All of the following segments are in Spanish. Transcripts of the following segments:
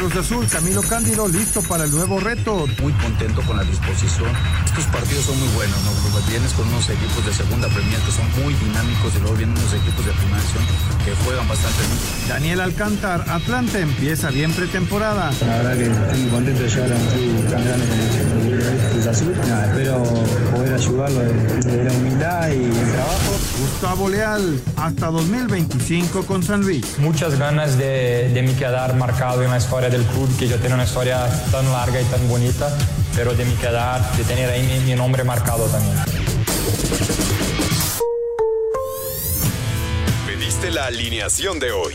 Cruz Azul, Camilo Cándido, listo para el nuevo reto. Muy contento con la disposición. Estos partidos son muy buenos, ¿no? Porque vienes con unos equipos de segunda premier que son muy dinámicos y luego vienen unos equipos de primera división que juegan bastante bien. Daniel Alcántar, Atlanta empieza bien pretemporada. La verdad que estoy muy contento de llegar a un club tan grande como el Cruz Azul. Nada, espero poder ayudarlo desde la humildad y el trabajo. Gustavo Leal, hasta 2025 con San Luis. Muchas ganas de, de me quedar marcado en la historia del club, que ya tiene una historia tan larga y tan bonita, pero de me quedar, de tener ahí mi, mi nombre marcado también. Pediste la alineación de hoy.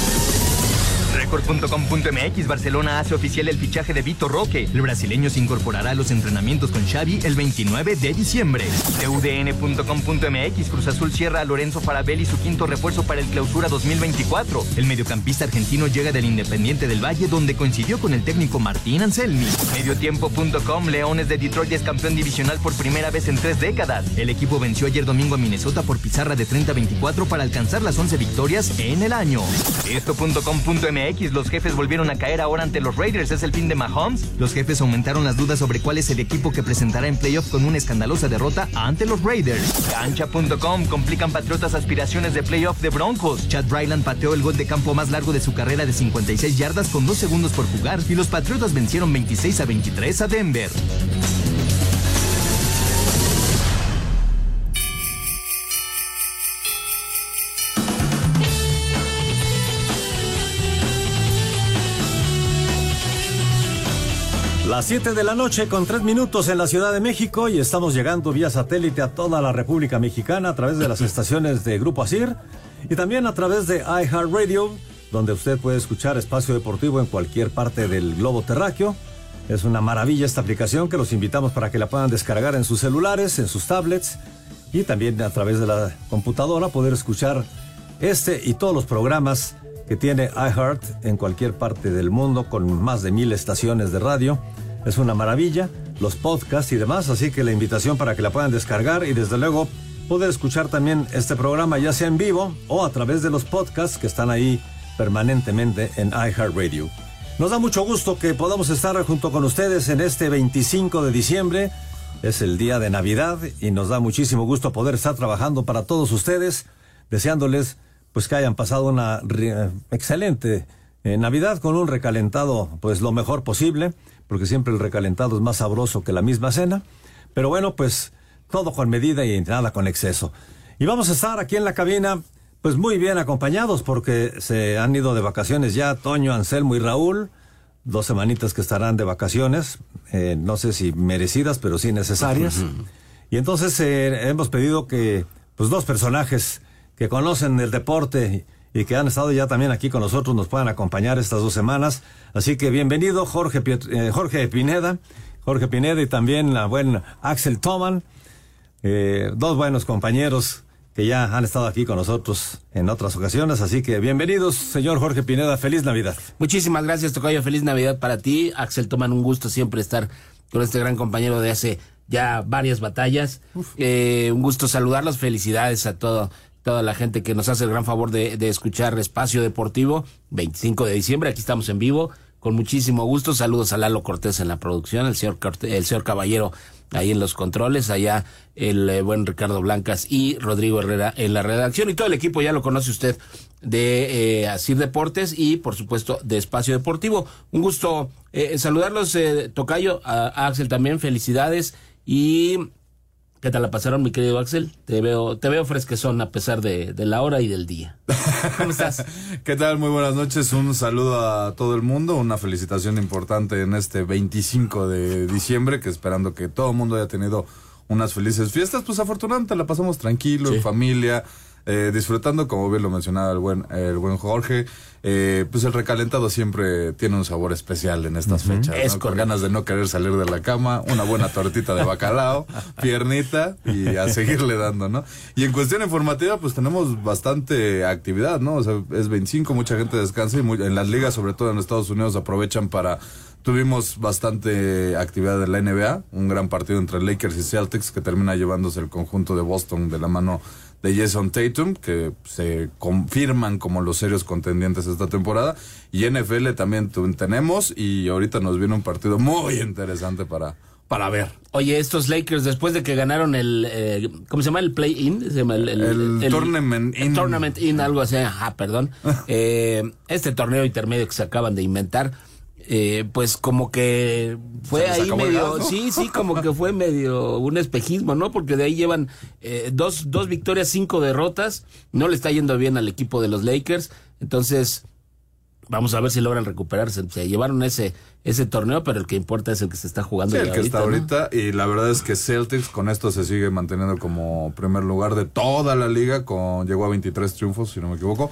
Record.com.mx Barcelona hace oficial el fichaje de Vitor Roque. El brasileño se incorporará a los entrenamientos con Xavi el 29 de diciembre. TUDN.com.mx Cruz Azul cierra a Lorenzo Farabelli su quinto refuerzo para el clausura 2024. El mediocampista argentino llega del Independiente del Valle donde coincidió con el técnico Martín Anselmi. Mediotiempo.com Leones de Detroit es campeón divisional por primera vez en tres décadas. El equipo venció ayer domingo a Minnesota por pizarra de 30-24 para alcanzar las 11 victorias en el año. Esto.com.mx los jefes volvieron a caer ahora ante los Raiders. ¿Es el fin de Mahomes? Los jefes aumentaron las dudas sobre cuál es el equipo que presentará en playoff con una escandalosa derrota ante los Raiders. Cancha.com complican Patriotas aspiraciones de playoff de Broncos. Chad Bryland pateó el gol de campo más largo de su carrera de 56 yardas con dos segundos por jugar y los Patriotas vencieron 26 a 23 a Denver. Las 7 de la noche con 3 minutos en la Ciudad de México y estamos llegando vía satélite a toda la República Mexicana a través de las estaciones de Grupo Asir y también a través de iHeartRadio, donde usted puede escuchar espacio deportivo en cualquier parte del globo terráqueo. Es una maravilla esta aplicación que los invitamos para que la puedan descargar en sus celulares, en sus tablets y también a través de la computadora poder escuchar este y todos los programas que tiene iHeart en cualquier parte del mundo con más de mil estaciones de radio. Es una maravilla, los podcasts y demás, así que la invitación para que la puedan descargar y desde luego poder escuchar también este programa ya sea en vivo o a través de los podcasts que están ahí permanentemente en iHeartRadio. Nos da mucho gusto que podamos estar junto con ustedes en este 25 de diciembre. Es el día de Navidad y nos da muchísimo gusto poder estar trabajando para todos ustedes, deseándoles pues que hayan pasado una excelente eh, Navidad con un recalentado pues lo mejor posible, porque siempre el recalentado es más sabroso que la misma cena. Pero bueno, pues todo con medida y nada con exceso. Y vamos a estar aquí en la cabina pues muy bien acompañados porque se han ido de vacaciones ya Toño, Anselmo y Raúl. Dos semanitas que estarán de vacaciones, eh, no sé si merecidas, pero sí necesarias. Y entonces eh, hemos pedido que pues dos personajes que conocen el deporte y que han estado ya también aquí con nosotros nos puedan acompañar estas dos semanas. Así que bienvenido Jorge, eh, Jorge Pineda, Jorge Pineda y también la buena Axel Toman, eh, dos buenos compañeros que ya han estado aquí con nosotros en otras ocasiones. Así que bienvenidos, señor Jorge Pineda, feliz Navidad. Muchísimas gracias, Tocayo, feliz Navidad para ti. Axel Toman, un gusto siempre estar con este gran compañero de hace ya varias batallas. Eh, un gusto saludarlos, felicidades a todo toda la gente que nos hace el gran favor de, de, escuchar Espacio Deportivo, 25 de diciembre, aquí estamos en vivo, con muchísimo gusto. Saludos a Lalo Cortés en la producción, el señor, Cortés, el señor Caballero ahí en los controles, allá el eh, buen Ricardo Blancas y Rodrigo Herrera en la redacción y todo el equipo ya lo conoce usted de eh, Asir Deportes y por supuesto de Espacio Deportivo. Un gusto eh, saludarlos, eh, Tocayo, a, a Axel también, felicidades y ¿Qué tal la pasaron, mi querido Axel? Te veo, te veo fresquezón a pesar de, de la hora y del día. ¿Cómo estás? ¿Qué tal? Muy buenas noches. Un saludo a todo el mundo. Una felicitación importante en este 25 de diciembre, que esperando que todo el mundo haya tenido unas felices fiestas. Pues afortunadamente la pasamos tranquilo, sí. en familia. Eh, disfrutando, como bien lo mencionaba el buen, el buen Jorge. Eh, pues el recalentado siempre tiene un sabor especial en estas fechas. Es ¿no? con ganas de no querer salir de la cama, una buena tortita de bacalao, piernita y a seguirle dando, ¿no? Y en cuestión informativa, pues tenemos bastante actividad, ¿no? O sea, es 25, mucha gente descansa y muy, en las ligas, sobre todo en Estados Unidos, aprovechan para Tuvimos bastante actividad en la NBA, un gran partido entre Lakers y Celtics que termina llevándose el conjunto de Boston de la mano de Jason Tatum, que se confirman como los serios contendientes esta temporada. Y NFL también tenemos y ahorita nos viene un partido muy interesante para, para ver. Oye, estos Lakers, después de que ganaron el, eh, ¿cómo se llama? El play-in. El, el, tournament in. tournament in, algo así. Ajá, perdón. eh, este torneo intermedio que se acaban de inventar eh, pues como que fue ahí medio, sí, sí, como que fue medio un espejismo, ¿no? Porque de ahí llevan eh, dos, dos victorias, cinco derrotas, no le está yendo bien al equipo de los Lakers, entonces vamos a ver si logran recuperarse. Se llevaron ese, ese torneo, pero el que importa es el que se está jugando. Sí, el que está ahorita, y la verdad es que Celtics con esto se sigue manteniendo como primer lugar de toda la liga, con llegó a 23 triunfos, si no me equivoco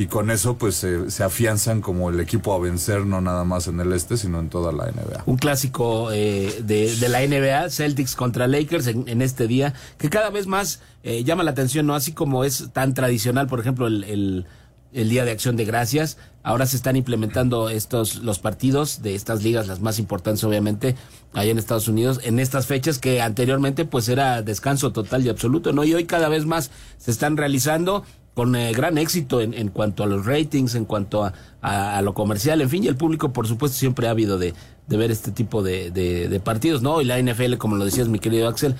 y con eso pues se afianzan como el equipo a vencer no nada más en el este sino en toda la NBA. Un clásico eh, de, de, la NBA, Celtics contra Lakers en, este día, que cada vez más eh, llama la atención, ¿no? Así como es tan tradicional, por ejemplo, el, el, el, Día de Acción de Gracias, ahora se están implementando estos los partidos de estas ligas, las más importantes obviamente, allá en Estados Unidos, en estas fechas que anteriormente pues era descanso total y absoluto, ¿no? Y hoy cada vez más se están realizando con eh, gran éxito en, en, cuanto a los ratings, en cuanto a, a, lo comercial, en fin, y el público, por supuesto, siempre ha habido de, de ver este tipo de, de, partidos, ¿no? Y la NFL, como lo decías, mi querido Axel,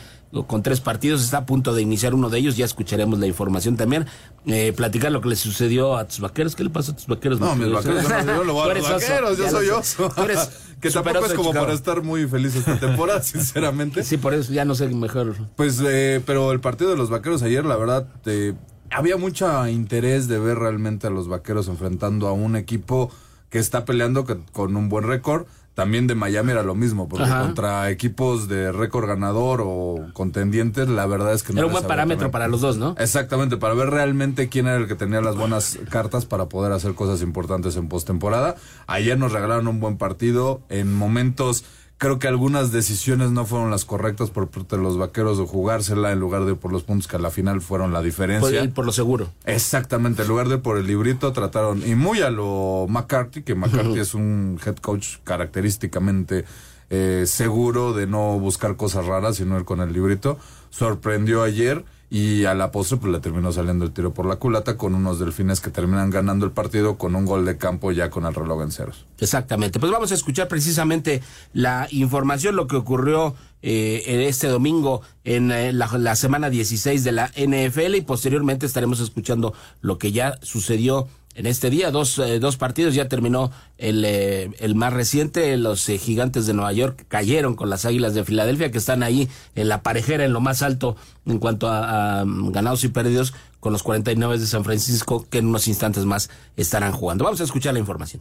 con tres partidos, está a punto de iniciar uno de ellos, ya escucharemos la información también. Eh, platicar lo que le sucedió a tus vaqueros, ¿qué le pasó a tus vaqueros? No, mis vaqueros, yo, lo voy a los vaqueros, yo soy oso. que tampoco es como para estar muy feliz esta temporada, sinceramente. Sí, por eso ya no sé mejor. Pues, eh, pero el partido de los vaqueros ayer, la verdad, te había mucho interés de ver realmente a los vaqueros enfrentando a un equipo que está peleando con un buen récord. También de Miami era lo mismo, porque contra equipos de récord ganador o contendientes, la verdad es que no. Era un buen parámetro para los dos, ¿no? Exactamente, para ver realmente quién era el que tenía las buenas cartas para poder hacer cosas importantes en postemporada. Ayer nos regalaron un buen partido en momentos creo que algunas decisiones no fueron las correctas por parte de los vaqueros de jugársela en lugar de por los puntos que a la final fueron la diferencia. Por, por lo seguro. Exactamente, en lugar de por el librito trataron, y muy a lo McCarthy, que McCarthy es un head coach característicamente eh, seguro de no buscar cosas raras, sino ir con el librito. Sorprendió ayer y a la postre pues le terminó saliendo el tiro por la culata con unos delfines que terminan ganando el partido con un gol de campo ya con el reloj en ceros. Exactamente, pues vamos a escuchar precisamente la información, lo que ocurrió eh, este domingo en eh, la, la, semana 16 de la NFL y posteriormente estaremos escuchando lo que ya sucedió en este día. Dos, eh, dos partidos, ya terminó el, eh, el más reciente. Los eh, gigantes de Nueva York cayeron con las águilas de Filadelfia, que están ahí en la parejera, en lo más alto en cuanto a, a ganados y perdidos, con los 49 de San Francisco, que en unos instantes más estarán jugando. Vamos a escuchar la información.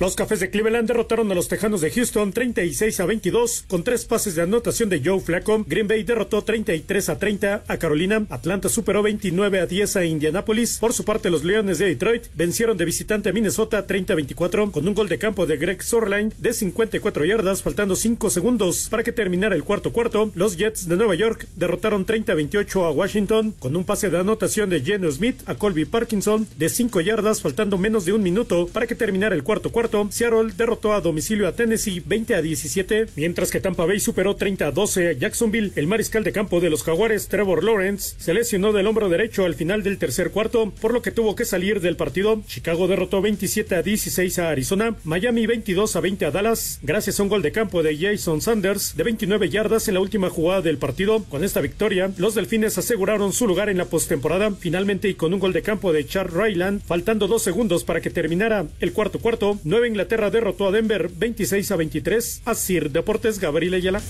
Los Cafés de Cleveland derrotaron a los Tejanos de Houston 36 a 22 con tres pases de anotación de Joe Flacco. Green Bay derrotó 33 a 30 a Carolina. Atlanta superó 29 a 10 a Indianapolis. Por su parte, los Leones de Detroit vencieron de visitante a Minnesota 30 a 24 con un gol de campo de Greg Sorline de 54 yardas, faltando 5 segundos para que terminara el cuarto cuarto. Los Jets de Nueva York derrotaron 30 a 28 a Washington con un pase de anotación de Geno Smith a Colby Parkinson de 5 yardas, faltando menos de un minuto para que terminara el cuarto cuarto. Seattle derrotó a domicilio a Tennessee 20 a 17, mientras que Tampa Bay superó 30 a 12 a Jacksonville. El mariscal de campo de los Jaguares, Trevor Lawrence, se lesionó del hombro derecho al final del tercer cuarto, por lo que tuvo que salir del partido. Chicago derrotó 27 a 16 a Arizona, Miami 22 a 20 a Dallas, gracias a un gol de campo de Jason Sanders de 29 yardas en la última jugada del partido. Con esta victoria, los Delfines aseguraron su lugar en la postemporada, finalmente y con un gol de campo de Char Ryland, faltando dos segundos para que terminara el cuarto cuarto. Nueva Inglaterra derrotó a Denver 26 a 23. A Sir Deportes Gabriel Ayala.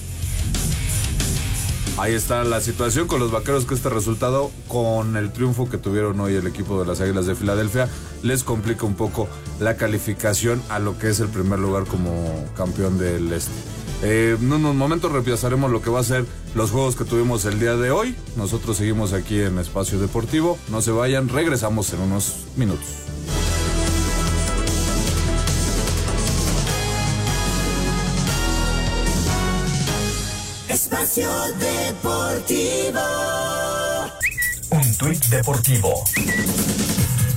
Ahí está la situación con los vaqueros que este resultado, con el triunfo que tuvieron hoy el equipo de las Águilas de Filadelfia, les complica un poco la calificación a lo que es el primer lugar como campeón del este. Eh, en unos momentos repasaremos lo que va a ser los juegos que tuvimos el día de hoy. Nosotros seguimos aquí en Espacio Deportivo. No se vayan, regresamos en unos minutos. Espacio Deportivo. Un tuit deportivo.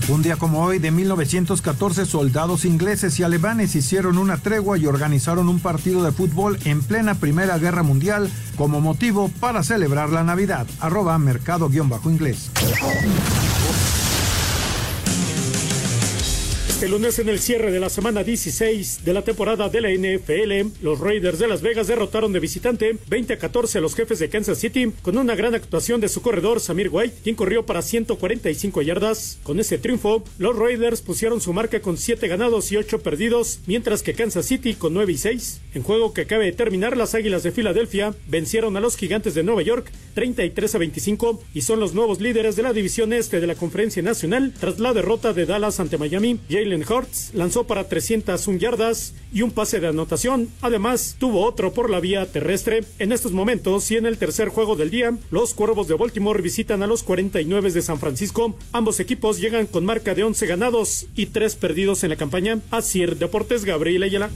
Un día como hoy de 1914, soldados ingleses y alemanes hicieron una tregua y organizaron un partido de fútbol en plena Primera Guerra Mundial como motivo para celebrar la Navidad. Arroba mercado-inglés. Este lunes en el cierre de la semana 16 de la temporada de la NFL, los Raiders de Las Vegas derrotaron de visitante 20 a 14 a los jefes de Kansas City con una gran actuación de su corredor Samir White, quien corrió para 145 yardas. Con ese triunfo, los Raiders pusieron su marca con 7 ganados y 8 perdidos, mientras que Kansas City con 9 y 6. En juego que acaba de terminar, las Águilas de Filadelfia vencieron a los Gigantes de Nueva York 33 a 25 y son los nuevos líderes de la división este de la Conferencia Nacional tras la derrota de Dallas ante Miami. Jalen lanzó para 301 yardas y un pase de anotación. Además, tuvo otro por la vía terrestre. En estos momentos y en el tercer juego del día, los Cuervos de Baltimore visitan a los 49 de San Francisco. Ambos equipos llegan con marca de 11 ganados y 3 perdidos en la campaña. Así Deportes Gabriel Ayala.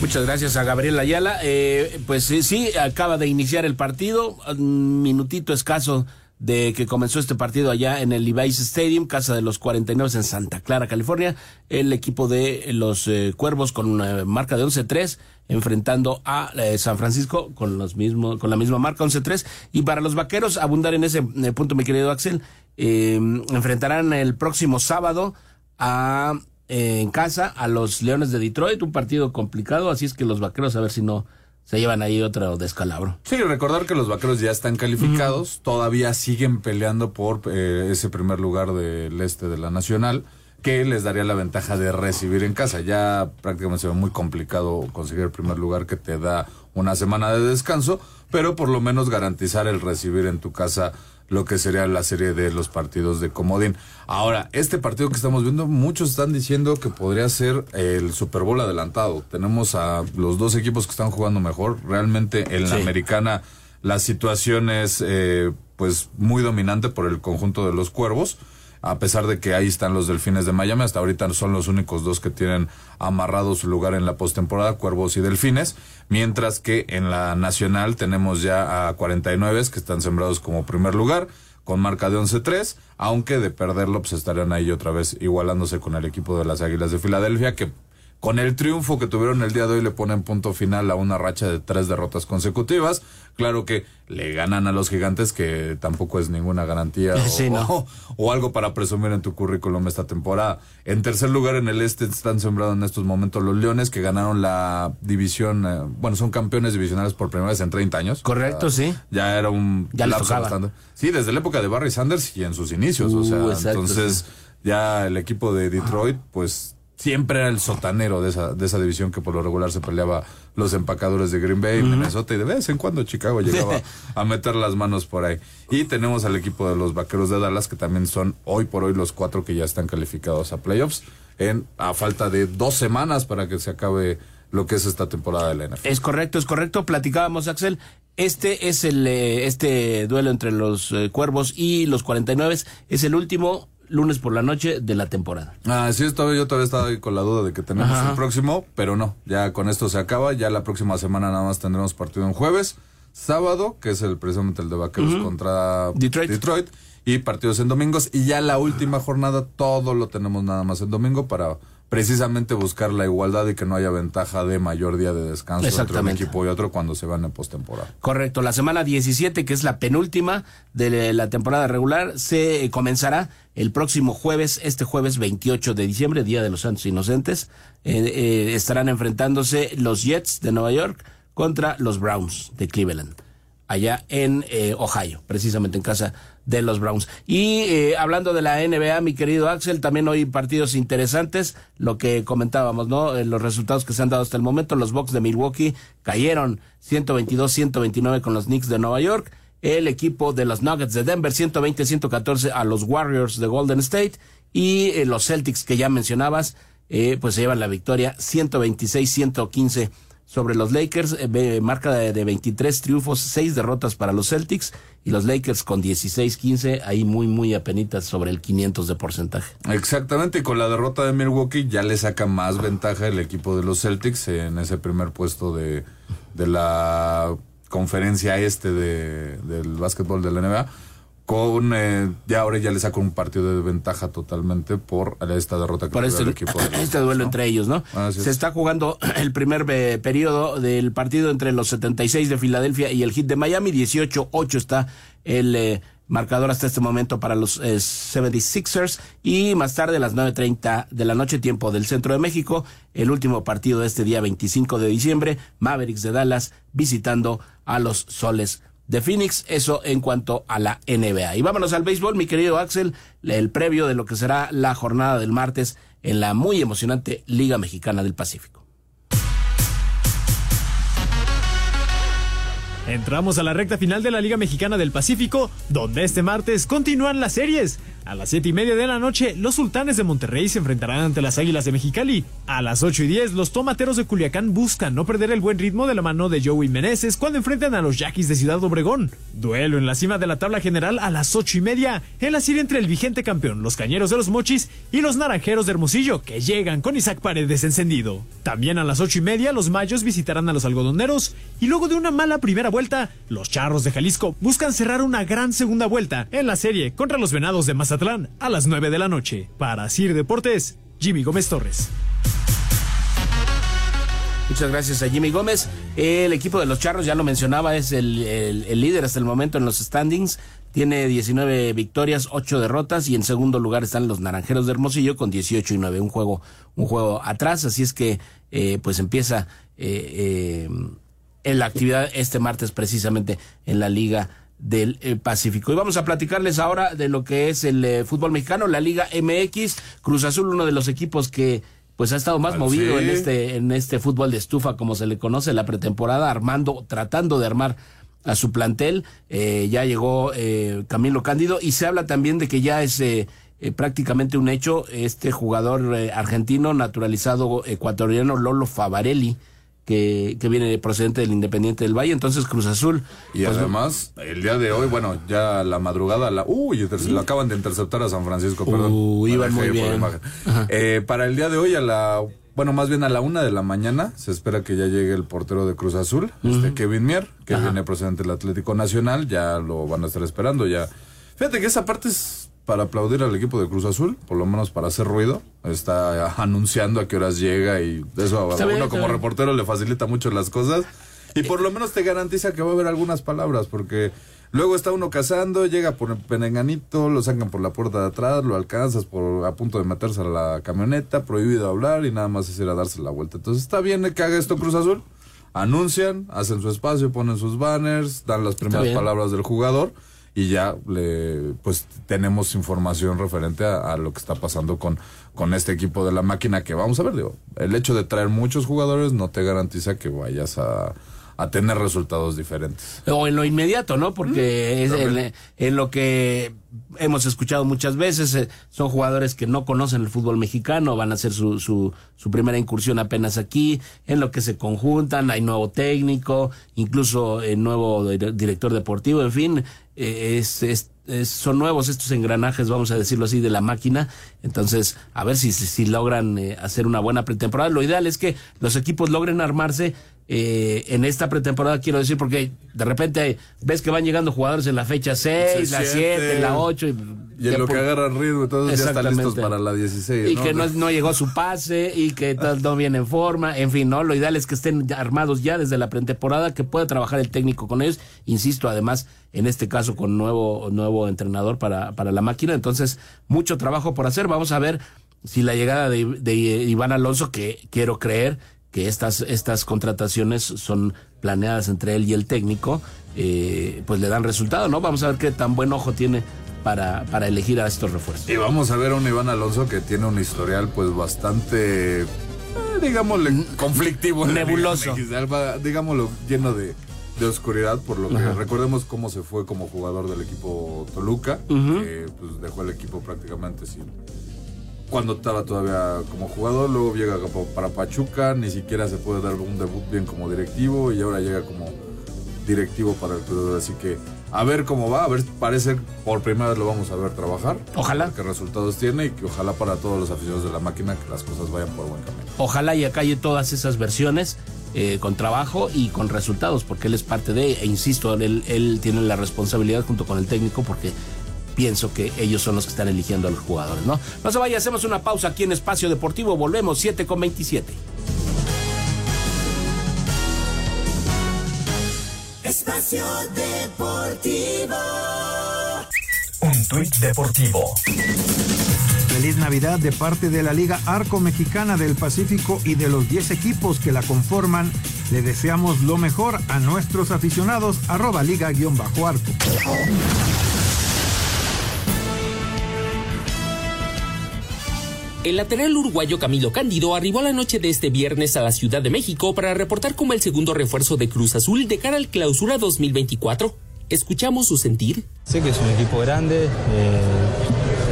Muchas gracias a Gabriel Ayala. Eh, pues sí, sí, acaba de iniciar el partido, un minutito escaso de que comenzó este partido allá en el Levi's Stadium, casa de los 49 en Santa Clara, California. El equipo de los eh, Cuervos con una marca de 11-3 enfrentando a eh, San Francisco con los mismos con la misma marca 11-3 y para los Vaqueros abundar en ese eh, punto mi querido Axel enfrentarán el próximo sábado a en casa a los Leones de Detroit, un partido complicado, así es que los Vaqueros a ver si no se llevan ahí otro descalabro. Sí, recordar que los vaqueros ya están calificados, todavía siguen peleando por eh, ese primer lugar del este de la Nacional, que les daría la ventaja de recibir en casa. Ya prácticamente se ve muy complicado conseguir el primer lugar que te da una semana de descanso, pero por lo menos garantizar el recibir en tu casa lo que sería la serie de los partidos de Comodín. Ahora, este partido que estamos viendo, muchos están diciendo que podría ser el Super Bowl adelantado. Tenemos a los dos equipos que están jugando mejor. Realmente en la americana la situación es eh, pues muy dominante por el conjunto de los cuervos a pesar de que ahí están los Delfines de Miami, hasta ahorita son los únicos dos que tienen amarrado su lugar en la postemporada, Cuervos y Delfines, mientras que en la nacional tenemos ya a 49 que están sembrados como primer lugar con marca de 11-3, aunque de perderlo pues estarían ahí otra vez igualándose con el equipo de las Águilas de Filadelfia que con el triunfo que tuvieron el día de hoy le ponen punto final a una racha de tres derrotas consecutivas. Claro que le ganan a los gigantes, que tampoco es ninguna garantía o, o, algo para presumir en tu currículum esta temporada. En tercer lugar en el este están sembrados en estos momentos los Leones, que ganaron la división, eh, bueno, son campeones divisionales por primera vez en 30 años. Correcto, sí. Ya era un ya lapso bastante. Sí, desde la época de Barry Sanders y en sus inicios. o Uh, sea, entonces ya el equipo de Detroit, pues siempre era el sotanero de esa, de esa división que por lo regular se peleaba los empacadores de Green Bay, Minnesota y de vez en cuando Chicago llegaba a meter las manos por ahí. Y tenemos al equipo de los Vaqueros de Dallas que también son hoy por hoy los cuatro que ya están calificados a playoffs en a falta de dos semanas para que se acabe lo que es esta temporada de la NFL. Es correcto, es correcto. Platicábamos, Axel. Este es el eh, este duelo entre los eh, Cuervos y los 49 es el último lunes por la noche de la temporada. Ah, sí, todavía, yo todavía estaba ahí con la duda de que tenemos Ajá. el próximo, pero no, ya con esto se acaba, ya la próxima semana nada más tendremos partido en jueves, sábado, que es el precisamente el de Vaqueros contra Detroit. y partidos en domingos, y ya la última jornada todo lo tenemos nada más en domingo para precisamente buscar la igualdad y que no haya ventaja de mayor día de descanso entre un equipo y otro cuando se van en postemporada. Correcto, la semana 17, que es la penúltima de la temporada regular, se comenzará el próximo jueves, este jueves 28 de diciembre, Día de los Santos Inocentes. Eh, eh, estarán enfrentándose los Jets de Nueva York contra los Browns de Cleveland, allá en eh, Ohio, precisamente en casa de los Browns. Y eh, hablando de la NBA, mi querido Axel, también hoy partidos interesantes, lo que comentábamos, ¿no? Eh, los resultados que se han dado hasta el momento, los Bucks de Milwaukee cayeron 122-129 con los Knicks de Nueva York, el equipo de los Nuggets de Denver 120-114 a los Warriors de Golden State y eh, los Celtics que ya mencionabas, eh, pues se llevan la victoria 126-115 sobre los Lakers, eh, marca de, de, 23 triunfos, 6 derrotas para los Celtics y los Lakers con 16-15, ahí muy, muy apenitas sobre el 500 de porcentaje. Exactamente, y con la derrota de Milwaukee ya le saca más ventaja el equipo de los Celtics en ese primer puesto de, de la conferencia este de, del básquetbol de la NBA con eh, ya ahora ya le saco un partido de ventaja totalmente por esta derrota que por este, el equipo de este duelo entre ellos, ¿no? Se está jugando el primer eh, periodo del partido entre los 76 de Filadelfia y el Heat de Miami, 18-8 está el eh, marcador hasta este momento para los 76ers y más tarde a las 9.30 de la noche tiempo del centro de México, el último partido de este día 25 de diciembre, Mavericks de Dallas visitando a los Soles de Phoenix, eso en cuanto a la NBA. Y vámonos al béisbol, mi querido Axel, el previo de lo que será la jornada del martes en la muy emocionante Liga Mexicana del Pacífico. Entramos a la recta final de la Liga Mexicana del Pacífico, donde este martes continúan las series. A las 7 y media de la noche, los sultanes de Monterrey se enfrentarán ante las águilas de Mexicali. A las 8 y 10, los tomateros de Culiacán buscan no perder el buen ritmo de la mano de Joey Meneses cuando enfrentan a los yaquis de Ciudad Obregón. Duelo en la cima de la tabla general a las 8 y media, en la serie entre el vigente campeón, los cañeros de los mochis, y los naranjeros de Hermosillo, que llegan con Isaac Paredes encendido. También a las 8 y media, los mayos visitarán a los algodoneros, y luego de una mala primera vuelta, los charros de Jalisco buscan cerrar una gran segunda vuelta en la serie contra los venados de Mazatlán a las 9 de la noche. Para Sir Deportes, Jimmy Gómez Torres. Muchas gracias a Jimmy Gómez. El equipo de los Charros, ya lo mencionaba, es el, el, líder hasta el momento en los standings. Tiene 19 victorias, 8 derrotas y en segundo lugar están los Naranjeros de Hermosillo con 18 y 9. Un juego, un juego atrás, así es que eh, pues empieza eh, eh, en la actividad este martes precisamente en la Liga del eh, Pacífico. Y vamos a platicarles ahora de lo que es el eh, fútbol mexicano, la Liga MX, Cruz Azul, uno de los equipos que pues ha estado más ah, movido en este en este fútbol de estufa como se le conoce la pretemporada, armando, tratando de armar a su plantel. Eh, ya llegó Camilo Cándido y se habla también de que ya es prácticamente un hecho este jugador argentino naturalizado ecuatoriano Lolo Favarelli que, que, viene procedente del Independiente del Valle, entonces Cruz Azul. Y pues, además, el día de hoy, bueno, ya la madrugada, la, uy, lo acaban de interceptar a San Francisco, perdón. Uy, iban muy bien. Eh, para el día de hoy, a la, bueno, más bien a la una de la mañana, se espera que ya llegue el portero de Cruz Azul, este Kevin Mier, que viene procedente del Atlético Nacional, ya lo van a estar esperando, ya. Fíjate que esa parte es para aplaudir al equipo de Cruz Azul, por lo menos para hacer ruido. Está anunciando a qué horas llega y eso a uno como reportero le facilita mucho las cosas. Y por lo menos te garantiza que va a haber algunas palabras, porque luego está uno cazando, llega por el penenganito, lo sacan por la puerta de atrás, lo alcanzas por a punto de meterse a la camioneta, prohibido hablar y nada más es ir a darse la vuelta. Entonces está bien que haga esto Cruz Azul. Anuncian, hacen su espacio, ponen sus banners, dan las primeras palabras del jugador y ya le pues tenemos información referente a, lo que está pasando con, con este equipo de la máquina que vamos a ver, digo, el hecho de traer muchos jugadores no te garantiza que vayas a, a tener resultados diferentes. O en lo inmediato, ¿no? Porque es en, lo que hemos escuchado muchas veces, eh, son jugadores que no conocen el fútbol mexicano, van a hacer su, su, su, primera incursión apenas aquí, en lo que se conjuntan, hay nuevo técnico, incluso el nuevo director deportivo, en fin, eh, es, son nuevos estos engranajes, vamos a decirlo así, de la máquina. Entonces, a ver si, si logran eh, hacer una buena pretemporada. Lo ideal es que los equipos logren armarse eh, en esta pretemporada, quiero decir, porque de repente ves que van llegando jugadores en la fecha 6, la 7, la 8. Y, en lo que agarra ritmo, entonces ya están listos para la 16. Y que no, no, llegó su pase y que no viene en forma. En fin, no lo ideal es que estén armados ya desde la pretemporada, que pueda trabajar el técnico con ellos. Insisto, además, en este caso con nuevo, nuevo entrenador para, para la máquina. Entonces, mucho trabajo por hacer. Vamos a ver si la llegada de, de Iván Alonso, que quiero creer que estas, estas contrataciones son planeadas entre él y el técnico, eh, pues le dan resultado, ¿no? Vamos a ver qué tan buen ojo tiene para, para elegir a estos refuerzos. Y vamos a ver a un Iván Alonso que tiene un historial pues bastante, eh, digámosle, conflictivo. Nebuloso. digámoslo, lleno de, de oscuridad, por lo que recordemos cómo se fue como jugador del equipo Toluca, que pues dejó el equipo prácticamente sin cuando estaba todavía como jugador, luego llega para Pachuca, ni siquiera se puede dar un debut bien como directivo y ahora llega como directivo para el Cruz Así que a ver cómo va, a ver, parece por primera vez lo vamos a ver trabajar. Ojalá. Qué resultados tiene y que ojalá para todos los aficionados de la máquina que las cosas vayan por buen camino. Ojalá y acalle todas esas versiones eh, con trabajo y con resultados, porque él es parte de, e insisto, él, él tiene la responsabilidad junto con el técnico porque pienso que ellos son los que están eligiendo a los jugadores, ¿no? No se vaya, hacemos una pausa aquí en Espacio Deportivo, volvemos 7 con 27. Espacio Deportivo. Un tuit deportivo. Feliz Navidad de parte de la Liga Arco Mexicana del Pacífico y de los 10 equipos que la conforman. Le deseamos lo mejor a nuestros aficionados. Arroba Liga-Arco. El lateral uruguayo Camilo Cándido arribó la noche de este viernes a la Ciudad de México para reportar como el segundo refuerzo de Cruz Azul de cara al clausura 2024. Escuchamos su sentir. Sé que es un equipo grande, eh,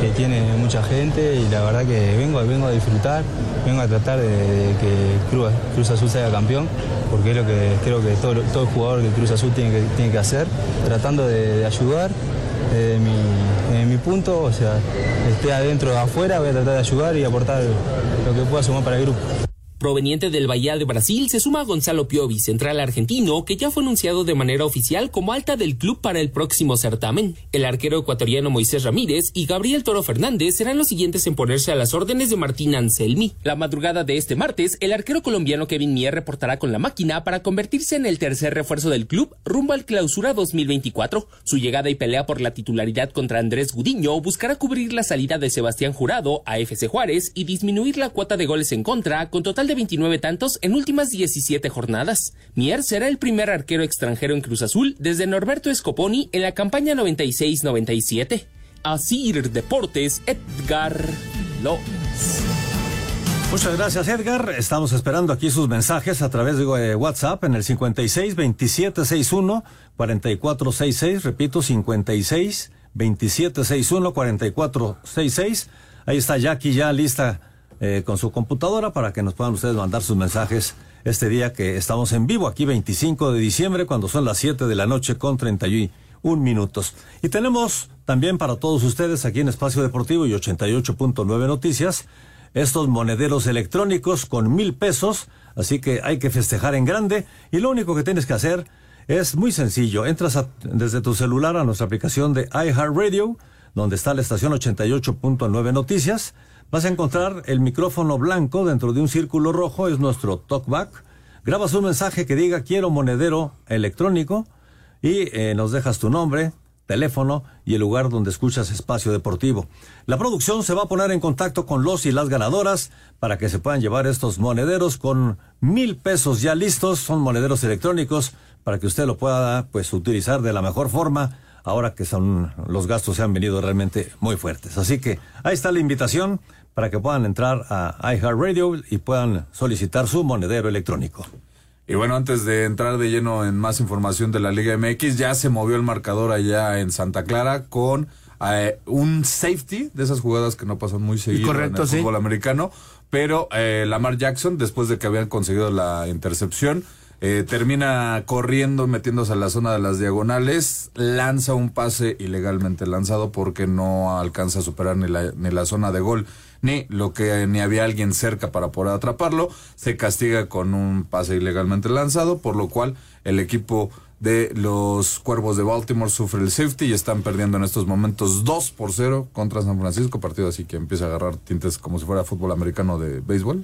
que tiene mucha gente y la verdad que vengo, vengo a disfrutar, vengo a tratar de, que Cruz, Azul sea campeón, porque es lo que creo que todo, todo jugador de Cruz Azul tiene que, tiene que hacer, tratando de ayudar desde mi, mi punto, o sea, esté adentro o afuera, voy a tratar de ayudar y aportar lo que pueda sumar para el grupo. Proveniente del Bahía de Brasil, se suma Gonzalo Piovi, central argentino, que ya fue anunciado de manera oficial como alta del club para el próximo certamen. El arquero ecuatoriano Moisés Ramírez y Gabriel Toro Fernández serán los siguientes en ponerse a las órdenes de Martín Anselmi. La madrugada de este martes, el arquero colombiano Kevin Mier reportará con la máquina para convertirse en el tercer refuerzo del club rumbo al clausura 2024. Su llegada y pelea por la titularidad contra Andrés Gudiño buscará cubrir la salida de Sebastián Jurado a FC Juárez y disminuir la cuota de goles en contra con total de 29 tantos en últimas 17 jornadas. Mier será el primer arquero extranjero en Cruz Azul desde Norberto Scoponi en la campaña 96-97. Asir Deportes, Edgar López. Muchas gracias, Edgar. Estamos esperando aquí sus mensajes a través de eh, WhatsApp en el 56 27 61 44 66. Repito, 56 27 61 44 66. Ahí está Jackie ya lista eh, con su computadora para que nos puedan ustedes mandar sus mensajes este día que estamos en vivo aquí 25 de diciembre cuando son las 7 de la noche con 31 minutos. Y tenemos también para todos ustedes aquí en Espacio Deportivo y 88.9 Noticias estos monederos electrónicos con mil pesos, así que hay que festejar en grande y lo único que tienes que hacer es muy sencillo, entras desde tu celular a nuestra aplicación de iHeartRadio, donde está la estación 88.9 Noticias, Vas a encontrar el micrófono blanco dentro de un círculo rojo, es nuestro talkback. Grabas un mensaje que diga quiero monedero electrónico y eh, nos dejas tu nombre, teléfono y el lugar donde escuchas espacio deportivo. La producción se va a poner en contacto con los y las ganadoras para que se puedan llevar estos monederos con mil pesos ya listos. Son monederos electrónicos para que usted lo pueda pues utilizar de la mejor forma ahora que son los gastos se han venido realmente muy fuertes. Así que ahí está la invitación para que puedan entrar a iHeartRadio y puedan solicitar su monedero electrónico. Y bueno, antes de entrar de lleno en más información de la Liga MX, ya se movió el marcador allá en Santa Clara con eh, un safety de esas jugadas que no pasan muy seguido en el fútbol americano. Pero eh, Lamar Jackson, después de que habían conseguido la intercepción, eh, termina corriendo, metiéndose a la zona de las diagonales, lanza un pase ilegalmente lanzado porque no alcanza a superar ni la, ni la zona de gol ni lo que ni había alguien cerca para poder atraparlo, se castiga con un pase ilegalmente lanzado, por lo cual el equipo de los Cuervos de Baltimore sufre el safety y están perdiendo en estos momentos 2 por 0 contra San Francisco, partido así que empieza a agarrar tintes como si fuera fútbol americano de béisbol.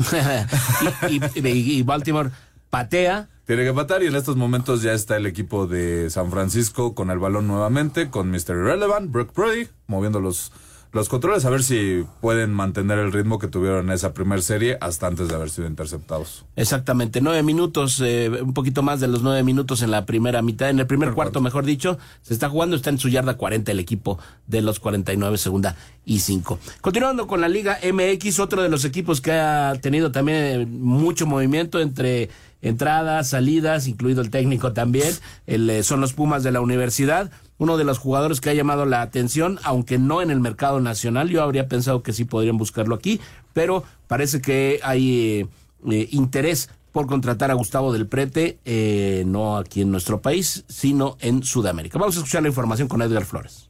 y, Baltimore patea. Tiene que patar y en estos momentos ya está el equipo de San Francisco con el balón nuevamente, con Mr. Irrelevant, Brooke Purdy, moviendo los los controles a ver si pueden mantener el ritmo que tuvieron en esa primera serie hasta antes de haber sido interceptados. Exactamente, nueve minutos, eh, un poquito más de los nueve minutos en la primera mitad, en el primer cuarto, mejor dicho, se está jugando, está en su yarda 40 el equipo de los 49, segunda y cinco. Continuando con la Liga MX, otro de los equipos que ha tenido también eh, mucho movimiento entre entradas, salidas, incluido el técnico también, eh, son los Pumas de la universidad uno de los jugadores que ha llamado la atención, aunque no en el mercado nacional. Yo habría pensado que sí podrían buscarlo aquí, pero parece que hay eh, interés por contratar a Gustavo del Prete, eh, no aquí en nuestro país, sino en Sudamérica. Vamos a escuchar la información con Edgar Flores.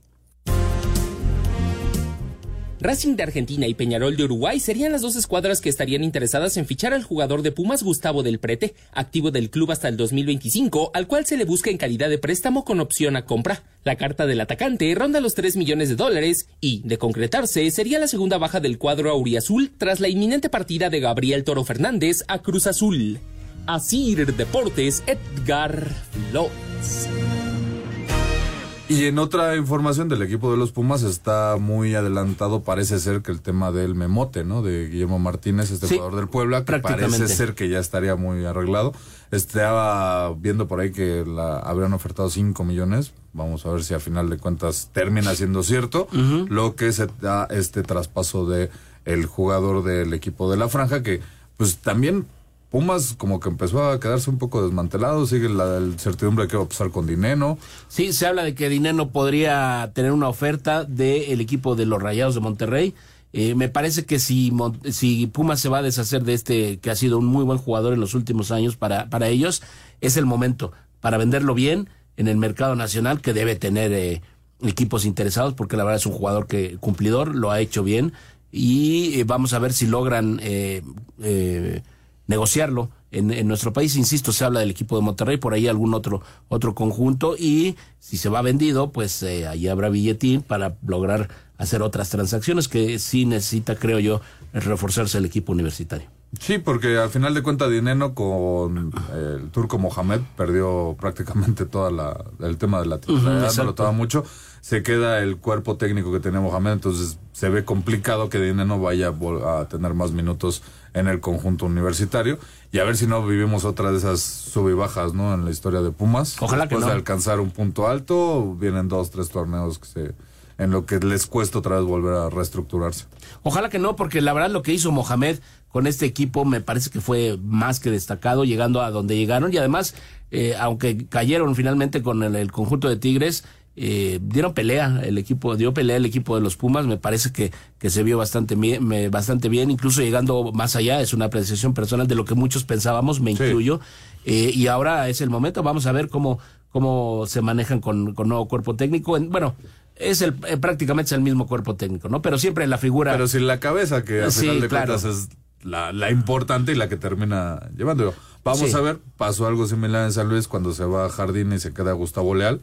Racing de Argentina y Peñarol de Uruguay serían las dos escuadras que estarían interesadas en fichar al jugador de Pumas Gustavo del Prete, activo del club hasta el 2025, al cual se le busca en calidad de préstamo con opción a compra. La carta del atacante ronda los 3 millones de dólares y, de concretarse, sería la segunda baja del cuadro auriazul tras la inminente partida de Gabriel Toro Fernández a Cruz Azul. Asir Deportes, Edgar Flores. Y en otra información del equipo de los Pumas está muy adelantado, parece ser que el tema del memote, ¿no? De Guillermo Martínez, este jugador del Puebla, que parece ser que ya estaría muy arreglado. Estaba viendo por ahí que la, habrían ofertado 5 millones. Vamos a ver si a final de cuentas termina siendo cierto. Lo que se da este traspaso de el jugador del equipo de la franja, que pues también Pumas como que empezó a quedarse un poco desmantelado, sigue la certidumbre de que va a pasar con Dineno. Sí, se habla de que Dineno podría tener una oferta del equipo de los Rayados de Monterrey. Eh, me parece que si, si Pumas se va a deshacer de este, que ha sido un muy buen jugador en los últimos años para, para ellos, es el momento para venderlo bien en el mercado nacional, que debe tener eh, equipos interesados, porque la verdad es un jugador que cumplidor, lo ha hecho bien, y eh, vamos a ver si logran negociarlo. En, en, nuestro país, insisto, se habla del equipo de Monterrey, por ahí algún otro, otro conjunto, y si se va vendido, pues eh, ahí habrá billetín para lograr hacer otras transacciones que sí necesita, creo yo, reforzarse el equipo universitario. Sí, porque al final de cuentas Dineno con el turco Mohamed perdió prácticamente toda la el tema de la titularidad, no lo mucho. Se queda el cuerpo técnico que tenía Mohamed, entonces se ve complicado que Dineno vaya a tener más minutos en el conjunto universitario y a ver si no vivimos otra de esas sub y bajas, ¿no? En la historia de Pumas. Ojalá que no. de alcanzar un punto alto, vienen dos, tres torneos que se en lo que les cuesta otra vez volver a reestructurarse. Ojalá que no, porque la verdad lo que hizo Mohamed con este equipo me parece que fue más que destacado, llegando a donde llegaron. Y además, eh, aunque cayeron finalmente con el, conjunto de Tigres, eh, dieron pelea el equipo, dio pelea el equipo de los Pumas, me parece que, que se vio bastante bien, bastante bien, incluso llegando más allá, es una apreciación personal de lo que muchos pensábamos, me incluyo, eh, y ahora es el momento, vamos a ver cómo, cómo se manejan con, con nuevo cuerpo técnico, bueno, es el eh, prácticamente es el mismo cuerpo técnico, ¿no? Pero siempre la figura. Pero sin la cabeza, que al final de cuentas es la, la, importante y la que termina llevando. Vamos a ver, pasó algo similar en San Luis cuando se va a Jardín y se queda Gustavo Leal.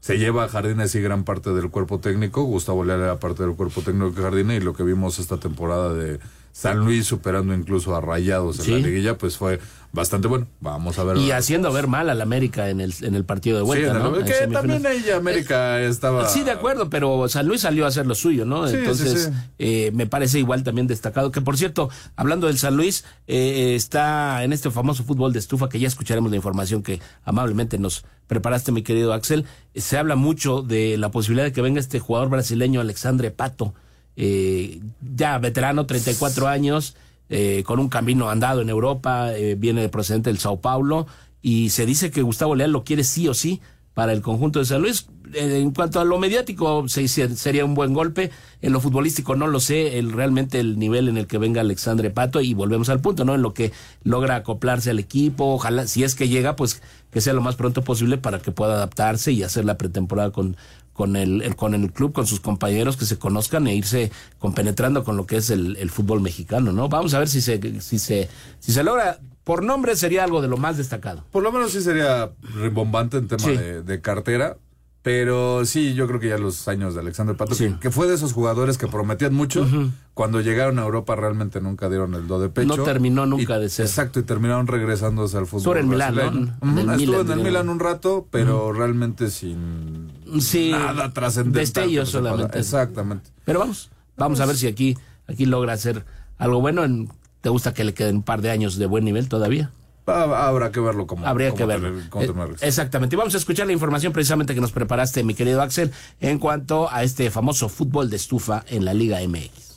Se lleva a Jardín así gran parte del cuerpo técnico. Gustavo Leal era parte del cuerpo técnico de Jardín y lo que vimos esta temporada de San Luis superando incluso a Rayados en la liguilla, pues fue bastante bueno. Vamos a ver. Y haciendo ver mal al América en el, en el partido de vuelta, ¿no? Que también ella América estaba. Sí, de acuerdo, pero San Luis salió a hacer lo suyo, ¿no? Entonces, eh, me parece igual también destacado. Que por cierto, hablando del San Luis, eh, está en este famoso fútbol de estufa que ya escucharemos la información que amablemente nos preparaste, mi querido Axel. Se habla mucho de la posibilidad de que venga este jugador brasileño, Alexandre Pato eh, ya veterano, 34 años, eh, con un camino andado en Europa, eh, viene de procedente del Sao Paulo, y se dice que Gustavo Leal lo quiere sí o sí para el conjunto de San Luis. Eh, en cuanto a lo mediático, sería un buen golpe. En lo futbolístico no lo sé, el, realmente el nivel en el que venga Alexandre Pato, y volvemos al punto, ¿no? En lo que logra acoplarse al equipo, ojalá, si es que llega, pues que sea lo más pronto posible para que pueda adaptarse y hacer la pretemporada con, con el, con el club, con sus compañeros que se conozcan e irse compenetrando con lo que es el, el, fútbol mexicano, ¿no? Vamos a ver si se, si se, si se logra. Por nombre sería algo de lo más destacado. Por lo menos sí sería rimbombante en tema de, de, cartera. Pero sí, yo creo que ya los años de Alexander Pato, que, fue de esos jugadores que prometían mucho, cuando llegaron a Europa realmente nunca dieron el do de pecho. No terminó nunca de ser. Exacto, y terminaron regresándose al fútbol. en Milán, ¿no? Estuvo en el Milán un rato, pero realmente sin nada trascendental. Destellos solamente. Exactamente. Pero vamos, vamos a ver si aquí, aquí logra hacer algo bueno. En, ¿Te gusta que le queden un par de años de buen nivel todavía? Habrá que verlo como. Habría que verlo. Eh, exactamente. Vamos a escuchar la información precisamente que nos preparaste, mi querido Axel, en cuanto a este famoso fútbol de estufa en la Liga MX.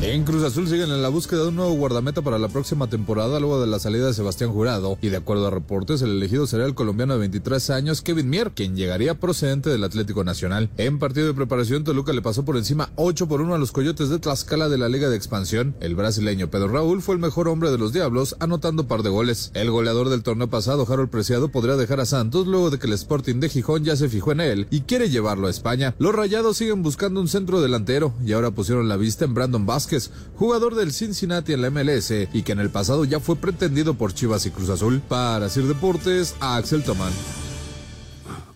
En Cruz Azul siguen en la búsqueda de un nuevo guardameta para la próxima temporada luego de la salida de Sebastián Jurado y de acuerdo a reportes el elegido será el colombiano de 23 años Kevin Mier, quien llegaría procedente del Atlético Nacional. En partido de preparación Toluca le pasó por encima 8 por 1 a los Coyotes de Tlaxcala de la Liga de Expansión. El brasileño Pedro Raúl fue el mejor hombre de los Diablos anotando par de goles. El goleador del torneo pasado Harold Preciado podría dejar a Santos luego de que el Sporting de Gijón ya se fijó en él y quiere llevarlo a España. Los Rayados siguen buscando un centro delantero y ahora pusieron la vista en Brandon Vázquez, jugador del Cincinnati en la MLS y que en el pasado ya fue pretendido por Chivas y Cruz Azul. Para Sir Deportes, Axel Tomán.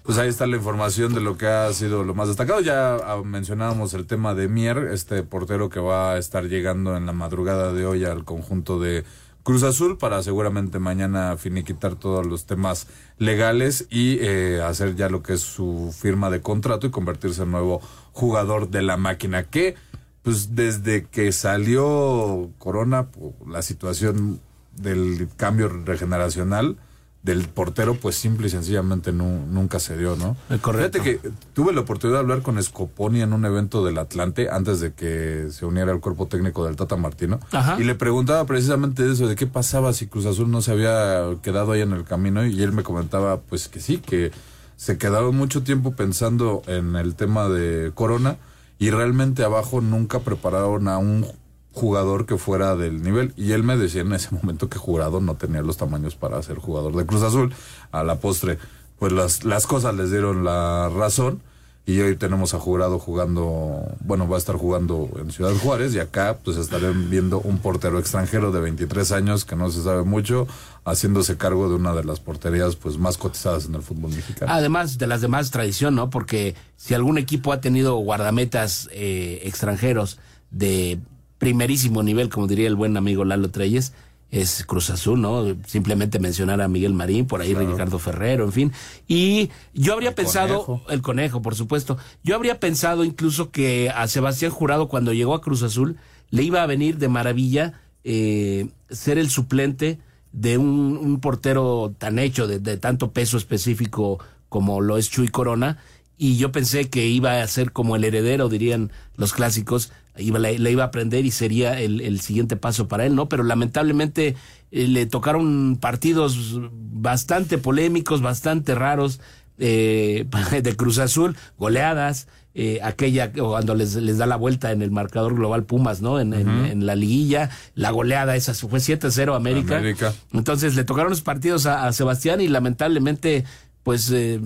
Pues ahí está la información de lo que ha sido lo más destacado. Ya ah, mencionábamos el tema de Mier, este portero que va a estar llegando en la madrugada de hoy al conjunto de Cruz Azul para seguramente mañana finiquitar todos los temas legales y eh, hacer ya lo que es su firma de contrato y convertirse en nuevo jugador de la máquina. Que pues desde que salió Corona, la situación del cambio regeneracional del portero, pues simple y sencillamente nunca se dio, ¿no? Correcto. Fíjate que tuve la oportunidad de hablar con Scoponi en un evento del Atlante antes de que se uniera al cuerpo técnico del Tata Martino. Y le preguntaba precisamente eso, de qué pasaba si Cruz Azul no se había quedado ahí en el camino. Y él me comentaba, pues que sí, que se quedaron mucho tiempo pensando en el tema de Corona y realmente abajo nunca prepararon a un jugador que fuera del nivel. Y él me decía en ese momento que Jurado no tenía los tamaños para ser jugador de Cruz Azul. A la postre, pues las, las cosas les dieron la razón. Y hoy tenemos a Jurado jugando, bueno, va a estar jugando en Ciudad Juárez y acá pues estarán viendo un portero extranjero de 23 años que no se sabe mucho, haciéndose cargo de una de las porterías pues más cotizadas en el fútbol mexicano. Además de las demás tradición, ¿no? Porque si algún equipo ha tenido guardametas eh, extranjeros de primerísimo nivel, como diría el buen amigo Lalo Treyes, es Cruz Azul, ¿no? Simplemente mencionar a Miguel Marín, por ahí Ricardo Ferrero, en fin. Y yo habría pensado, el conejo, por supuesto, yo habría pensado incluso que a Sebastián Jurado cuando llegó a Cruz Azul le iba a venir de maravilla eh, ser el suplente de un, portero tan hecho, de, de, tanto peso específico como lo es Chuy Corona, y yo pensé que iba a ser como el heredero, dirían los clásicos, iba, le, iba a aprender y sería el, siguiente paso para él, ¿no? Pero lamentablemente eh, le tocaron partidos bastante polémicos, bastante raros eh, de Cruz Azul, goleadas, eh, aquella cuando les, les da la vuelta en el marcador global Pumas, ¿no? En, en, la liguilla, la goleada esa fue 7-0 América. América. Entonces le tocaron los partidos a, a Sebastián y lamentablemente, pues eh,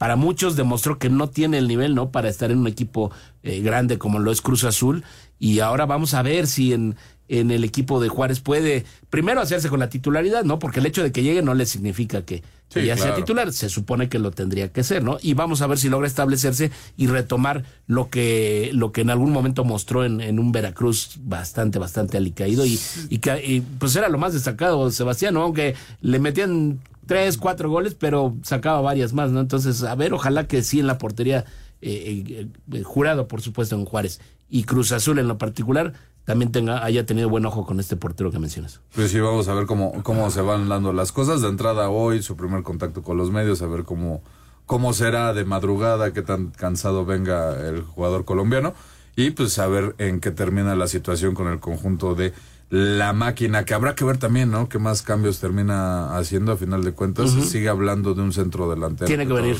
para muchos demostró que no tiene el nivel, ¿no? Para estar en un equipo eh, grande como lo es Cruz Azul. Y ahora vamos a ver si en, en el equipo de Juárez puede primero hacerse con la titularidad, ¿no? Porque el hecho de que llegue no le significa que, ya sea titular, se supone que lo tendría que ser, ¿no? Y vamos a ver si logra establecerse y retomar lo que, lo que en algún momento mostró en, en un Veracruz bastante, bastante alicaído y, y que pues era lo más destacado, Sebastián, ¿no? Aunque le metían tres, cuatro goles, pero sacaba varias más, ¿no? Entonces, a ver, ojalá que sí en la portería, eh, eh, eh, jurado, por supuesto, en Juárez, y Cruz Azul en lo particular, también tenga, haya tenido buen ojo con este portero que mencionas. Pues sí, vamos a ver cómo, cómo se van dando las cosas. De entrada hoy, su primer contacto con los medios, a ver cómo, cómo será de madrugada, qué tan cansado venga el jugador colombiano. Y pues a ver en qué termina la situación con el conjunto de la máquina, que habrá que ver también, ¿no? ¿Qué más cambios termina haciendo a final de cuentas? Sigue hablando de un centro delantero. Tiene que venir.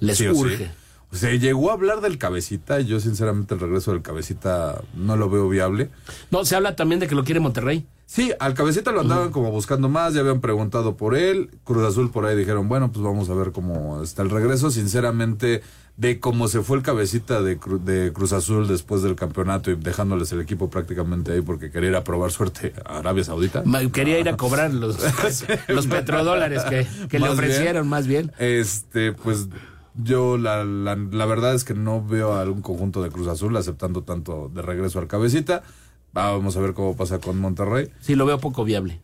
Les urge. Se llegó a hablar del cabecita y yo sinceramente el regreso del cabecita no lo veo viable. No, se habla también de que lo quiere Monterrey. Sí, al cabecita lo andaban como buscando más, ya habían preguntado por él. Cruz Azul por ahí dijeron, bueno, pues vamos a ver cómo está el regreso. Sinceramente, de cómo se fue el cabecita de, de Cruz Azul después del campeonato y dejándoles el equipo prácticamente ahí porque quería ir a probar suerte a Arabia Saudita. Quería ir a cobrar los, los petrodólares que, le ofrecieron más bien. Este, pues yo la, la, la, verdad es que no veo a algún conjunto de Cruz Azul aceptando tanto de regreso al cabecita. Vamos a ver cómo pasa con Monterrey. Sí, lo veo poco viable.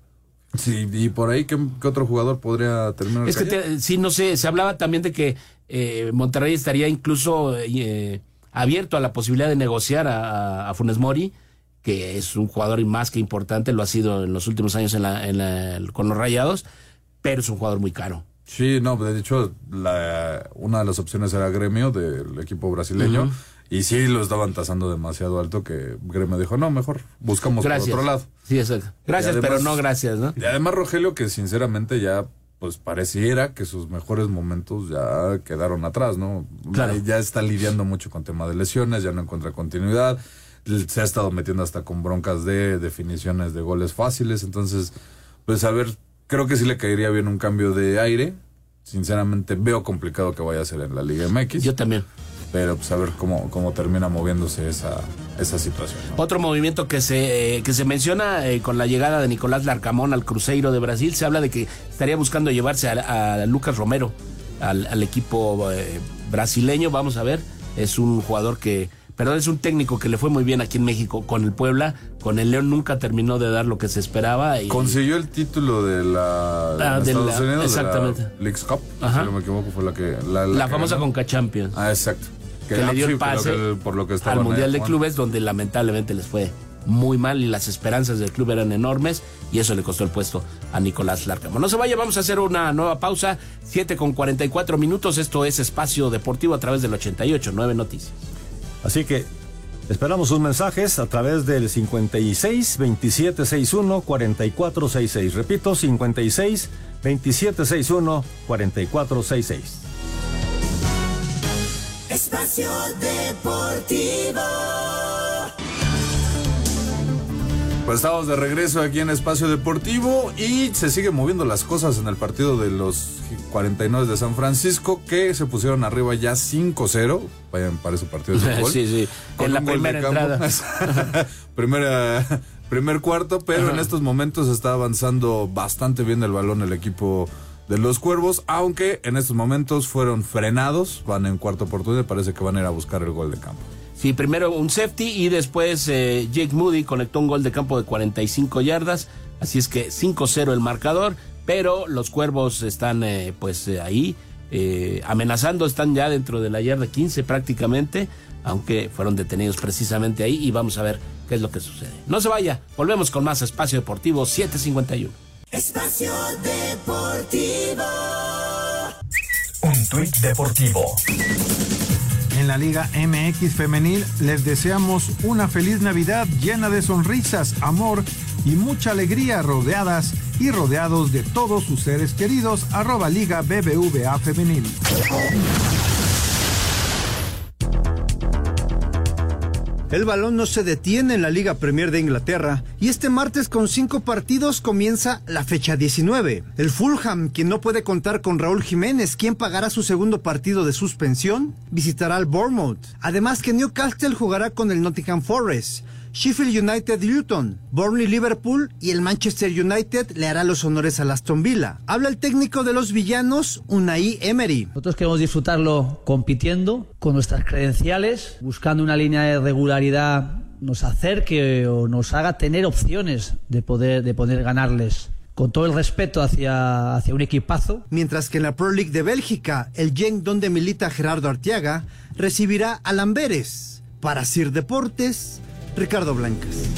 Sí, y por ahí, ¿qué, otro jugador podría terminar? Es que, sí, no sé, se hablaba también de que eh, Monterrey estaría incluso eh, abierto a la posibilidad de negociar a, Funes Mori, que es un jugador más que importante, lo ha sido en los últimos años en la, con los Rayados, pero es un jugador muy caro. Sí, no, de hecho, la, una de las opciones era Gremio del equipo brasileño. Y sí lo estaban tasando demasiado alto que Gremio dijo, no, mejor buscamos Gracias. por otro lado. Sí, exacto. Gracias, pero no gracias, ¿no? Y además Rogelio que sinceramente ya pues pareciera que sus mejores momentos ya quedaron atrás, ¿no? Claro. Ya está lidiando mucho con tema de lesiones, ya no encuentra continuidad, se ha estado metiendo hasta con broncas de definiciones de goles fáciles, entonces pues a ver, creo que sí le caería bien un cambio de aire. Sinceramente veo complicado que vaya a ser en la Liga MX. Yo también. Pero pues a ver cómo, cómo termina moviéndose esa, esa situación. ¿no? Otro movimiento que se, eh, que se menciona eh, con la llegada de Nicolás Larcamón al Cruzeiro de Brasil, se habla de que estaría buscando llevarse a, a Lucas Romero al, al equipo eh, brasileño. Vamos a ver, es un jugador que, perdón, es un técnico que le fue muy bien aquí en México con el Puebla. Con el León nunca terminó de dar lo que se esperaba. Y, Consiguió el título de la Ah, de Estados la- Unidos, de exactamente. la Leagues Cup, Ajá. si no me equivoco, fue la que la, que famosa ganó. Conca Champions. Ah, exacto. Que, ah, le dio el por lo pase que- por lo que al Mundial de. Clubes, donde lamentablemente les fue muy mal y las esperanzas del club eran enormes y eso le costó el puesto a Nicolás Larcamón. No se vaya, vamos a hacer una nueva pausa, 7 con 44 minutos, esto es Espacio Deportivo a través del 88, 9 Noticias. Así que esperamos sus mensajes a través del 56 27 61 44 66. Repito, 56 27 61 44 66. Espacio Deportivo. Pues estamos de regreso aquí en Espacio Deportivo y se siguen moviendo las cosas en el partido de los 49 de San Francisco que se pusieron arriba ya 5-0. Vayan para ese partido de fútbol. Sí, sí, Con en la un gol de primera campo. entrada. Primera, primer cuarto, pero Ajá. en estos momentos está avanzando bastante bien el balón el equipo de los Cuervos, aunque en estos momentos fueron frenados, van en cuarta oportunidad, parece que van a ir a buscar el gol de campo. Sí, primero un safety y después eh, Jake Moody conectó un gol de campo de 45 yardas. Así es que 5-0 el marcador, pero los cuervos están eh, pues eh, ahí eh, amenazando, están ya dentro de la yarda 15 prácticamente, aunque fueron detenidos precisamente ahí y vamos a ver qué es lo que sucede. No se vaya, volvemos con más Espacio Deportivo 751. Espacio Deportivo. Un tuit deportivo. En la Liga MX Femenil les deseamos una feliz Navidad llena de sonrisas, amor y mucha alegría rodeadas y rodeados de todos sus seres queridos. Arroba Liga BBVA Femenil. El balón no se detiene en la Liga Premier de Inglaterra y este martes con cinco partidos comienza la fecha 19. El Fulham, quien no puede contar con Raúl Jiménez, quien pagará su segundo partido de suspensión, visitará al Bournemouth. Además que Newcastle jugará con el Nottingham Forest. Sheffield United Luton, Burnley Liverpool y el Manchester United le hará los honores al Aston Villa. Habla el técnico de los villanos, Unai Emery. Nosotros queremos disfrutarlo compitiendo con nuestras credenciales, buscando una línea de regularidad nos acerque o nos haga tener opciones de poder, de poder ganarles. Con todo el respeto hacia, hacia un equipazo. Mientras que en la Pro League de Bélgica, el Genk donde milita Gerardo Arteaga recibirá a Lamberes. Para Sir Deportes, Ricardo Blancas.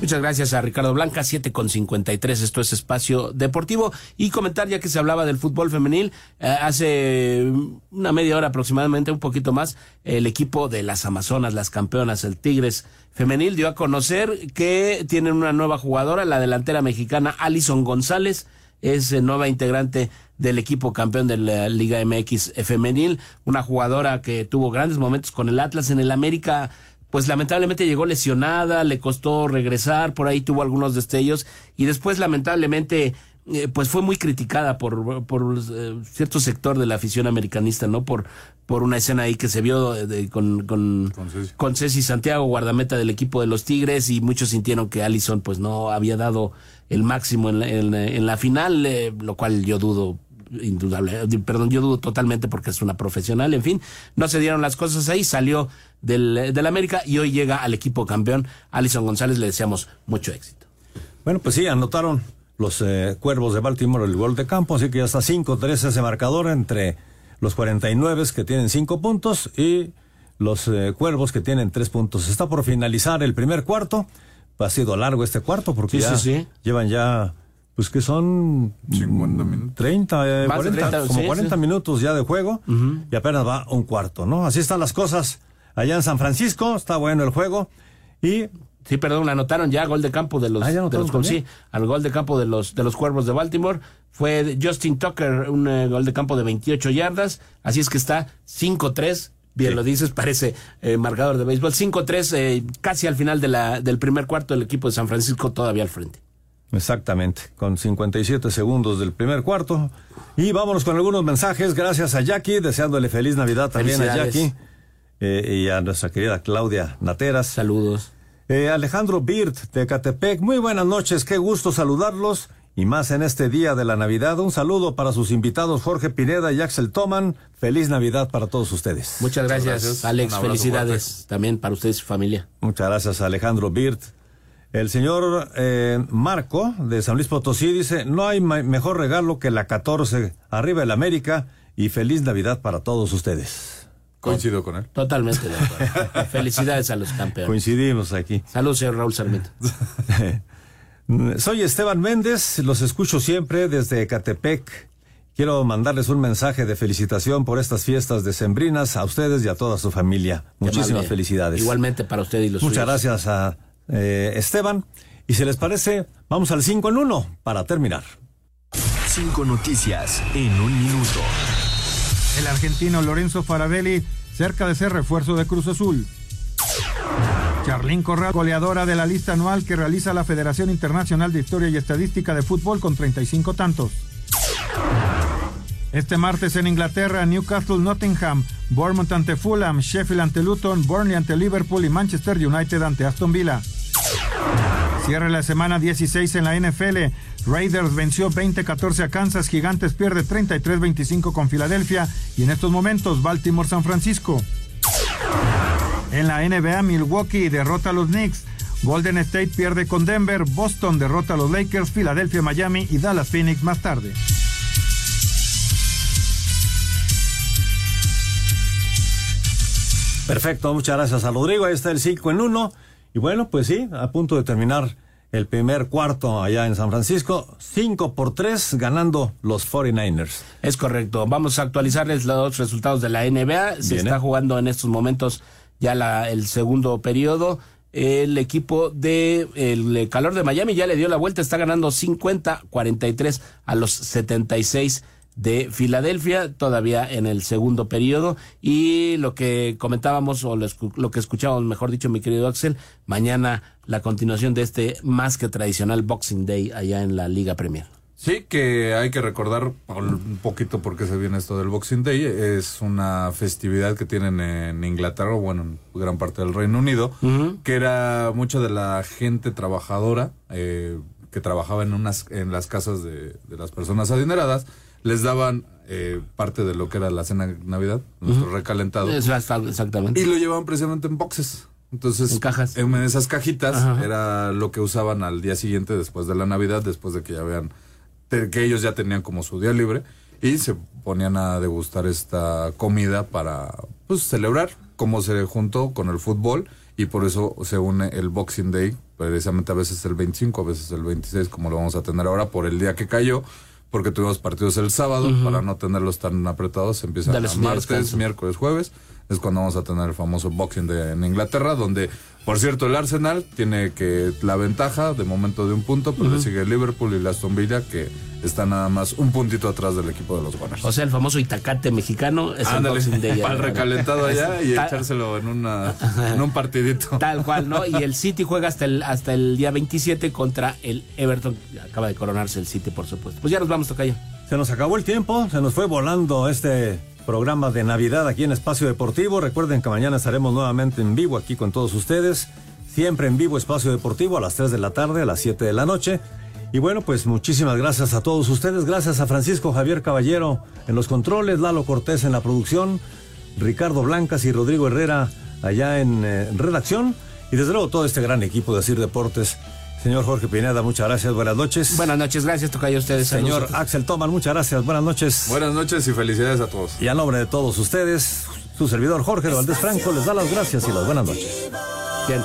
Muchas gracias a Ricardo Blanca, 7 con 53, esto es Espacio Deportivo. Y comentar, ya que se hablaba del fútbol femenil, eh, hace una media hora aproximadamente, un poquito más, el equipo de las Amazonas, las campeonas, el Tigres Femenil, dio a conocer que tienen una nueva jugadora, la delantera mexicana Alison González, es eh, nueva integrante del equipo campeón de la Liga MX Femenil, una jugadora que tuvo grandes momentos con el Atlas en el América pues lamentablemente llegó lesionada, le costó regresar, por ahí tuvo algunos destellos y después lamentablemente eh, pues fue muy criticada por, por eh, cierto sector de la afición americanista, ¿no? Por, por una escena ahí que se vio de- de- con, con, con Ceci Santiago, guardameta del equipo de los Tigres, y muchos sintieron que Allison pues no había dado el máximo en la, en la- en la final, eh, lo cual yo dudo indudable, perdón, yo dudo totalmente porque es una profesional, en fin, no se dieron las cosas ahí, salió del, del América y hoy llega al equipo campeón. Alison González le deseamos mucho éxito. Bueno, pues sí, anotaron los eh, Cuervos de Baltimore el gol de campo, así que ya está 5-3 ese marcador entre los 49 que tienen 5 puntos y los eh, Cuervos que tienen 3 puntos. Está por finalizar el primer cuarto. Ha sido largo este cuarto porque Sí, ya sí, sí. llevan ya pues que son 50 minutos. 30, eh, Más de 40, 30, como sí, 40 sí. minutos ya de juego y apenas va un cuarto, ¿no? Así están las cosas allá en San Francisco, está bueno el juego y Sí, perdón, anotaron ya gol de campo de los, Ah, ¿ya de anotaron los sí, al gol de campo de los de los Cuervos de Baltimore fue Justin Tucker, un eh, gol de campo de 28 yardas, así es que está 5-3. Bien Sí. lo dices, parece eh, marcador de béisbol. 5-3, eh, casi al final de la, del primer cuarto, el equipo de San Francisco todavía al frente. Exactamente, con 57 segundos del primer cuarto. Y vámonos con algunos mensajes. Gracias a Jackie, deseándole feliz Navidad también a. Jackie eh, y a nuestra querida Claudia Nateras. Saludos. Eh, Alejandro Birt de Catepec, muy buenas noches, qué gusto saludarlos. Y más en este día de la Navidad, un saludo para sus invitados Jorge Pineda y Axel Toman. Feliz Navidad para todos ustedes. Muchas gracias, gracias. Alex. Felicidades también para ustedes y su familia. Muchas gracias, Alejandro Birt. El señor eh, Marco de San Luis Potosí dice, no hay mejor regalo que la 14, arriba el América y feliz Navidad para todos ustedes. Coincido con él. Totalmente de acuerdo. Felicidades a los campeones. Coincidimos aquí. Saludos, señor Raúl Sarmiento. Soy Esteban Méndez, los escucho siempre desde Ecatepec. Quiero mandarles un mensaje de felicitación por estas fiestas decembrinas a ustedes y a toda su familia. Muchísimas amable. felicidades. Igualmente para usted y los Muchas suyos. gracias a eh, Esteban. Y si les parece, vamos al 5 en 1 para terminar. Cinco noticias en un minuto. El argentino Lorenzo Farabelli cerca de ser refuerzo de Cruz Azul. Charlín Corral, goleadora de la lista anual que realiza la Federación Internacional de Historia y Estadística de Fútbol con 35 tantos. Este martes en Inglaterra, Newcastle Nottingham, Bournemouth ante Fulham, Sheffield ante Luton, Burnley ante Liverpool y Manchester United ante Aston Villa. Cierre la semana 16 en la NFL. Raiders venció 20-14 a Kansas, Gigantes pierde 33-25 con Filadelfia y en estos momentos Baltimore-San Francisco. En la NBA, Milwaukee derrota a los Knicks. Golden State pierde con Denver, Boston derrota a los Lakers, Filadelfia, Miami y Dallas Phoenix más tarde. Perfecto, muchas gracias a Rodrigo. Ahí está el 5 en 1. Y bueno, pues sí, a punto de terminar el primer cuarto allá en San Francisco. 5 por 3 ganando los 49ers. Es correcto. Vamos a actualizarles los resultados de la NBA. Se está jugando en estos momentos ya la, el segundo periodo. El equipo de el calor de Miami ya le dio la vuelta, está ganando 50-43 a los 76 de Filadelfia, todavía en el segundo periodo. Y lo que comentábamos, o lo, que escuchábamos, mejor dicho, mi querido Axel, mañana la continuación de este más que tradicional Boxing Day allá en la Liga Premier. Sí, que hay que recordar un poquito por qué se viene esto del Boxing Day. Es una festividad que tienen en Inglaterra, bueno, en gran parte del Reino Unido, que era mucha de la gente trabajadora eh, que trabajaba en unas en las casas de, de las personas adineradas, les daban eh, parte de lo que era la cena de Navidad, nuestro recalentado. Exactamente. Y lo llevaban precisamente en boxes. Entonces, En cajas. en esas cajitas Ajá. era lo que usaban al día siguiente después de la Navidad, después de que ya vean que ellos ya tenían como su día libre y se ponían a degustar esta comida para pues celebrar cómo se juntó con el fútbol y por eso se une el Boxing Day, precisamente a veces el 25, a veces el 26 como lo vamos a tener ahora por el día que cayó. Porque tuvimos partidos el sábado, para no tenerlos tan apretados, empiezan Darles a martes, descanso. miércoles, jueves, es cuando vamos a tener el famoso Boxing Day en Inglaterra, donde, por cierto, el Arsenal tiene que la ventaja de momento de un punto, pero le sigue el Liverpool y el Aston Villa, que está nada más un puntito atrás del equipo de los Gunners. O sea, el famoso Itacate mexicano es Ándale, el el recalentado allá y Tal- echárselo en, una, en un partidito. Tal cual, ¿no? Y el City juega hasta el, hasta el día 27 contra el Everton. Acaba de coronarse el City, por supuesto. Pues ya nos vamos, Tocayo. Se nos acabó el tiempo, se nos fue volando este programa de Navidad aquí en Espacio Deportivo. Recuerden que mañana estaremos nuevamente en vivo aquí con todos ustedes. Siempre en vivo Espacio Deportivo a las 3 de la tarde, a las 7 de la noche. Y bueno, pues muchísimas gracias a todos ustedes. Gracias a Francisco Javier Caballero en los controles, Lalo Cortés en la producción, Ricardo Blancas y Rodrigo Herrera allá en eh, redacción. Y desde luego todo este gran equipo de Sir Deportes. Señor Jorge Pineda, muchas gracias. Buenas noches. Buenas noches, gracias, Tocayo, a ustedes. Señor Saludos. Axel Toman, muchas gracias. Buenas noches. Buenas noches y felicidades a todos. Y a nombre de todos ustedes, su servidor Jorge Valdés Franco les da las gracias y las buenas noches. Bien.